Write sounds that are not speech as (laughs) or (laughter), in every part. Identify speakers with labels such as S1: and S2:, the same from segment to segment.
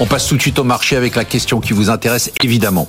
S1: On passe tout de suite au marché avec la question qui vous intéresse, évidemment.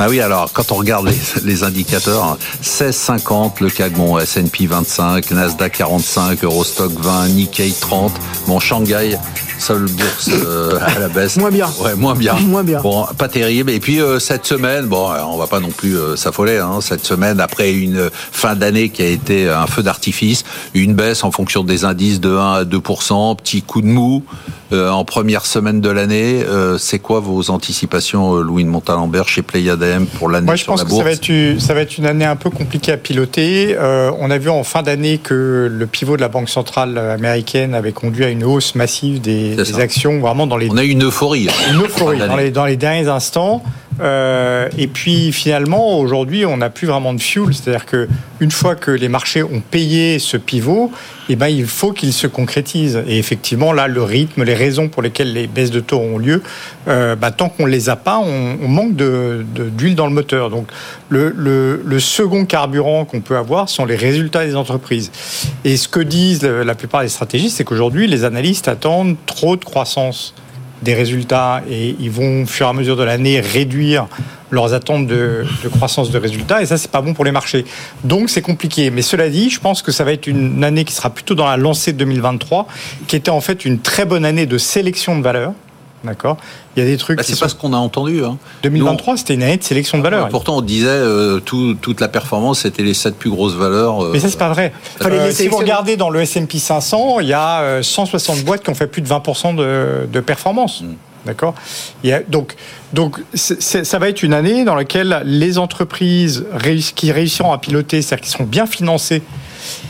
S1: Bah oui, alors quand on regarde les, les indicateurs, 16,50 le CAC, bon, S&P 25, Nasdaq 45, Eurostock 20, Nikkei 30, bon, Shanghai, seule bourse (coughs) euh, à la baisse.
S2: Moins bien.
S1: Ouais, moins bien.
S2: Moins bien.
S1: Bon, pas terrible. Et puis euh, cette semaine, bon, on va pas non plus euh, s'affoler. Hein, cette semaine, après une fin d'année qui a été un feu d'artifice, une baisse en fonction des indices de 1 à 2% petit coup de mou en première semaine de l'année. C'est quoi vos anticipations, Louis de Montalembert, chez Pléiade pour l'année
S3: Moi, je pense que ça va, être, ça va être une année un peu compliquée à piloter. on a vu en fin d'année que le pivot de la Banque centrale américaine avait conduit à une hausse massive des des, actions vraiment dans les.
S1: On a eu une euphorie.
S3: Une euphorie dans les, dans les derniers instants. Euh, et puis finalement, aujourd'hui, on n'a plus vraiment de fuel. C'est-à-dire que une fois que les marchés ont payé ce pivot, eh ben, il faut qu'il se concrétise. Et effectivement, là, le rythme, les raisons pour lesquelles les baisses de taux ont lieu, euh, bah, tant qu'on ne les a pas, on, manque d'huile dans le moteur. Donc le, le, le second carburant qu'on peut avoir sont les résultats des entreprises. Et ce que disent la plupart des stratégistes, c'est qu'aujourd'hui, les analystes attendent trop de croissance des résultats et ils vont, au fur et à mesure de l'année, réduire leurs attentes de, de, croissance de résultats et ça c'est pas bon pour les marchés. Donc c'est compliqué. Mais cela dit, je pense que ça va être une année qui sera plutôt dans la lancée de 2023, qui était en fait une très bonne année de sélection de valeurs. D'accord Il y a des trucs.
S1: Bah, c'est pas ce qu'on a entendu. Hein.
S3: 2023, c'était une année de sélection de valeurs.
S1: pourtant, on disait euh, tout, toute la performance, c'était les sept plus grosses valeurs.
S3: Euh, Mais ça, c'est pas vrai. Euh, si vous regardez dans le S&P 500, il y a 160 boîtes qui ont fait plus de 20% de, de performance. Mm. D'accord Donc, donc ça va être une année dans laquelle les entreprises qui réussiront à piloter, c'est-à-dire qui seront bien financées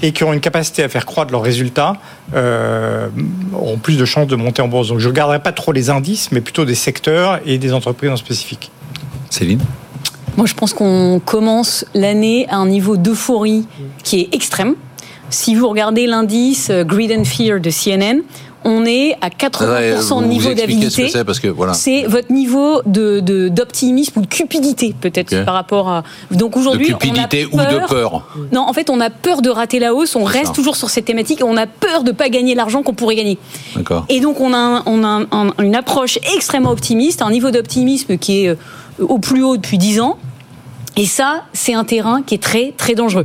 S3: et qui auront une capacité à faire croître leurs résultats, euh, auront plus de chances de monter en bourse. Donc je ne regarderai pas trop les indices, mais plutôt des secteurs et des entreprises en spécifique.
S1: Céline?
S4: Moi, je pense qu'on commence l'année à un niveau d'euphorie qui est extrême. Si vous regardez l'indice Greed and Fear de CNN, on est à 80% de niveau d'avidité. C'est votre niveau de d'optimisme ou de cupidité peut-être par rapport à.
S1: Donc aujourd'hui, de cupidité ou de peur.
S4: Non, en fait, on a peur de rater la hausse. On reste toujours sur cette thématique. Et on a peur de pas gagner l'argent qu'on pourrait gagner. Et donc on a on a une approche extrêmement optimiste, un niveau d'optimisme qui est euh, au plus haut depuis 10 ans. Et ça, c'est un terrain qui est très, très dangereux.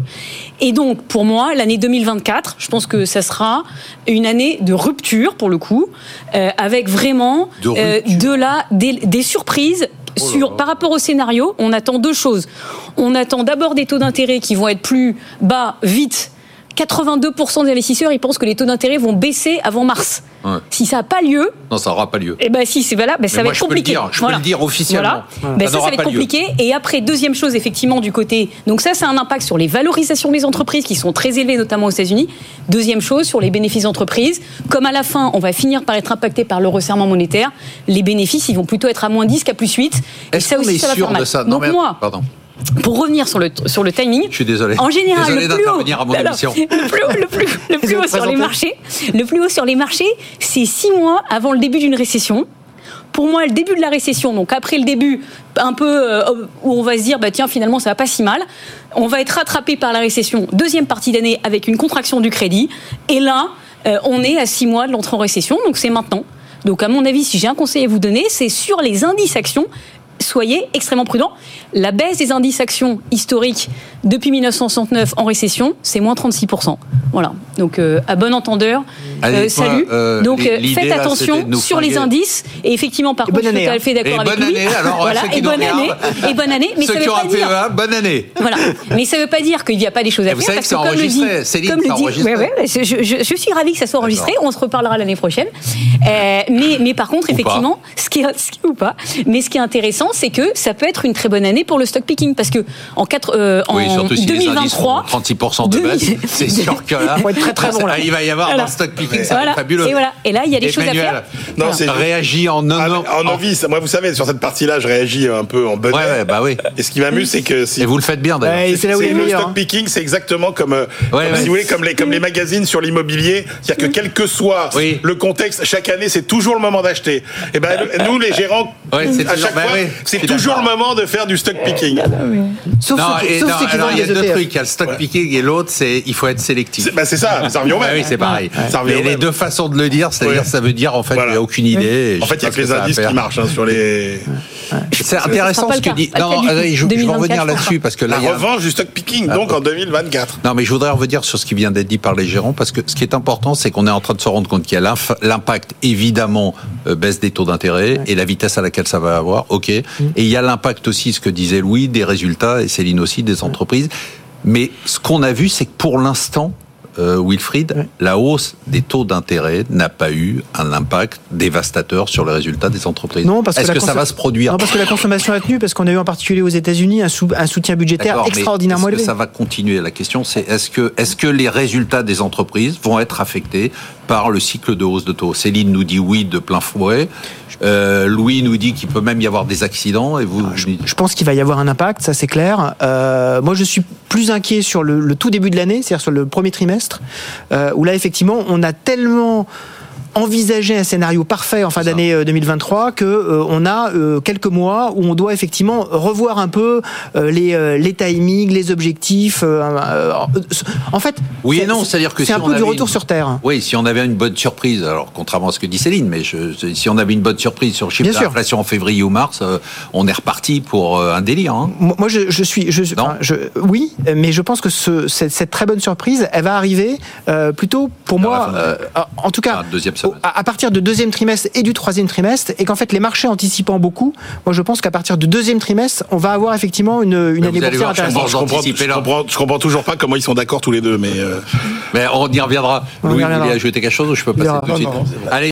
S4: Et donc, pour moi, l'année 2024, je pense que ça sera une année de rupture, pour le coup, euh, avec vraiment de, euh, la, des, surprises oh sur, par rapport au scénario, on attend deux choses. On attend d'abord des taux d'intérêt qui vont être plus bas vite 82% des investisseurs, ils pensent que les taux d'intérêt vont baisser avant mars. Si ça n'a pas lieu.
S1: Non, ça n'aura pas lieu.
S4: Et eh ben si, c'est voilà, ben, ça va être compliqué.
S1: Je peux le dire, je peux le dire officiellement.
S4: Ben, ça, ça, va être compliqué. Et après, deuxième chose, effectivement, du côté. Donc, ça, c'est un impact sur les valorisations des entreprises qui sont très élevées, notamment aux États-Unis. Deuxième chose, sur les bénéfices d'entreprise. Comme à la fin, on va finir par être impacté par le resserrement monétaire, les bénéfices, ils vont plutôt être à moins 10 qu'à plus 8.
S1: Et ça aussi, ça va faire mal. De ça?
S4: Donc, moi. Pardon pour revenir sur le, sur le timing.
S1: Je suis désolé.
S4: En général,
S1: le, plus haut,
S4: à mon le plus haut, le plus, le (laughs) plus haut sur les marchés, le plus haut sur les marchés, c'est six mois avant le début d'une récession. Pour moi, le début de la récession, donc après le début, un peu euh, où on va se dire, bah tiens, finalement, ça va pas si mal. On va être rattrapé par la récession deuxième partie d'année avec une contraction du crédit. Et là, euh, on est à six mois de l'entrée en récession, donc c'est maintenant. Donc, à mon avis, si j'ai un conseil à vous donner, c'est sur les indices actions, soyez extrêmement prudents. La baisse des indices actions historiques depuis 1969 en récession, c'est moins 36%. Voilà. Donc, euh, à bon entendeur, euh, salut. Euh, Donc, faites attention sur les indices. Et effectivement, par contre, je suis tout à fait d'accord avec
S1: bonne
S4: lui.
S1: Année, alors,
S4: voilà, et bonne année. Et bonne année.
S1: Mais ceux ça veut pas dire. PEA, bonne année.
S4: Voilà. Mais ça ne veut pas dire qu'il n'y a pas des choses à faire.
S1: Vous savez que c'est enregistré. Céline, comme le dit,
S4: ouais, ouais, je, suis ravie que ça soit enregistré. On se reparlera l'année prochaine. mais, mais par contre, effectivement, ce qui est, ou pas. Mais ce qui est intéressant, c'est que ça peut être une très bonne année pour le stock picking parce que en, 4, euh, oui, en 2023,
S1: 36% de baisse, c'est sûr que là. il (laughs) va y avoir un stock picking. Stock picking, ça
S4: Voilà.
S1: fabuleux.
S4: Et voilà. Et là, il y a des choses à faire.
S2: Non,
S4: Voilà.
S2: c'est
S1: réagit en un
S2: Ah, en novice. Moi, vous savez, sur cette partie-là, je réagis un peu en.
S1: Ouais, ouais, bah oui.
S2: Et ce qui m'amuse, c'est que si
S1: Et vous le faites bien d'ailleurs.
S5: Ouais, c'est là où il est
S2: le
S5: meilleur.
S2: stock
S5: hein.
S2: picking, c'est exactement comme, euh,
S1: Ouais,
S2: comme
S1: ouais.
S2: si vous voulez, comme les, comme les magazines sur l'immobilier. C'est-à-dire que quel que soit
S1: Oui.
S2: le contexte, chaque année, c'est toujours le moment d'acheter. Et ben, nous, les gérants,
S1: Ouais, c'est
S2: à
S1: toujours-
S2: chaque
S1: bah
S2: fois, c'est toujours le moment de faire du stock picking.
S5: Sauf
S1: il y a deux trucs. Il y a le stock picking et l'autre, c'est il faut être sélectif.
S2: C'est bah, c'est ça, ça revient au
S1: Ah
S2: même.
S1: oui, c'est pareil.
S2: Ça revient Au
S1: les deux façons de le dire, c'est-à-dire
S2: Ouais.
S1: ça veut dire en fait,
S2: Voilà.
S1: il n'y a aucune idée.
S2: En fait, il y a que les indices qui marchent hein, sur les.
S1: C'est intéressant ce que dit. Non, je, je vais
S4: 2024,
S1: revenir là-dessus parce que là,
S2: La
S1: y
S2: revanche du stock picking, donc en 2024.
S1: Non, mais je voudrais revenir sur ce qui vient d'être dit par les gérants, parce que ce qui est important, c'est qu'on est en train de se rendre compte qu'il y a l'impact, évidemment, euh, baisse des taux d'intérêt et la vitesse à laquelle ça va avoir, ok. Et il y a l'impact aussi, ce que disait Louis, des résultats, et Céline aussi, des entreprises. Mais ce qu'on a vu, c'est que pour l'instant, euh, Wilfried, la hausse des taux d'intérêt n'a pas eu un impact dévastateur sur les résultats des entreprises.
S5: Non, parce que
S1: Est-ce
S5: la
S1: que ça va se produire
S5: Non, parce que la consommation a tenu, parce qu'on a eu en particulier aux États-Unis un, sou- un soutien budgétaire extraordinairement
S1: est-ce que
S5: élevé.
S1: ça va continuer? La question, c'est est-ce que, est-ce que les résultats des entreprises vont être affectés par le cycle de hausse de taux? Céline nous dit oui de plein fouet. Euh, Louis nous dit qu'il peut même y avoir des accidents. Et vous,
S5: Je pense qu'il va y avoir un impact, ça c'est clair. Euh, moi, je suis plus inquiet sur le, le tout début de l'année, c'est-à-dire sur le premier trimestre, euh, où là, effectivement, on a tellement envisagé un scénario parfait en fin d'année euh, 2023 que euh, on a euh, quelques mois où on doit effectivement revoir un peu euh, les, euh, les timings, les objectifs. euh, euh, en fait,
S1: Oui et
S5: c'est-
S1: non, c'est-à-dire que
S5: c'est
S1: si
S5: un
S1: on
S5: peu du retour
S1: une-
S5: sur terre.
S1: Oui, si on avait une bonne surprise, alors contrairement à ce que dit Céline, mais je- si on avait une bonne surprise sur le chiffre d'inflation en février ou mars, euh, on est reparti pour euh, un délire. hein.
S5: Moi, je, je suis, je,
S1: Non.
S5: enfin, je, oui, mais je pense que ce, cette, cette très bonne surprise, elle va arriver euh, plutôt pour moi, euh, en tout cas,
S1: Ah, deuxième
S5: à, à partir de deuxième trimestre et du troisième trimestre, et qu'en fait les marchés anticipant beaucoup, moi je pense qu'à partir du deuxième trimestre, on va avoir effectivement une, une année boursière
S1: je
S5: intéressante.
S1: pense-
S2: je, comprends, je, comprends, je comprends toujours pas comment ils sont d'accord tous les deux, mais. euh,
S1: Mais on y reviendra.
S5: On
S1: Louis, vous voulez ajouter quelque chose ou je peux passer tout de suite
S3: non.
S1: Allez.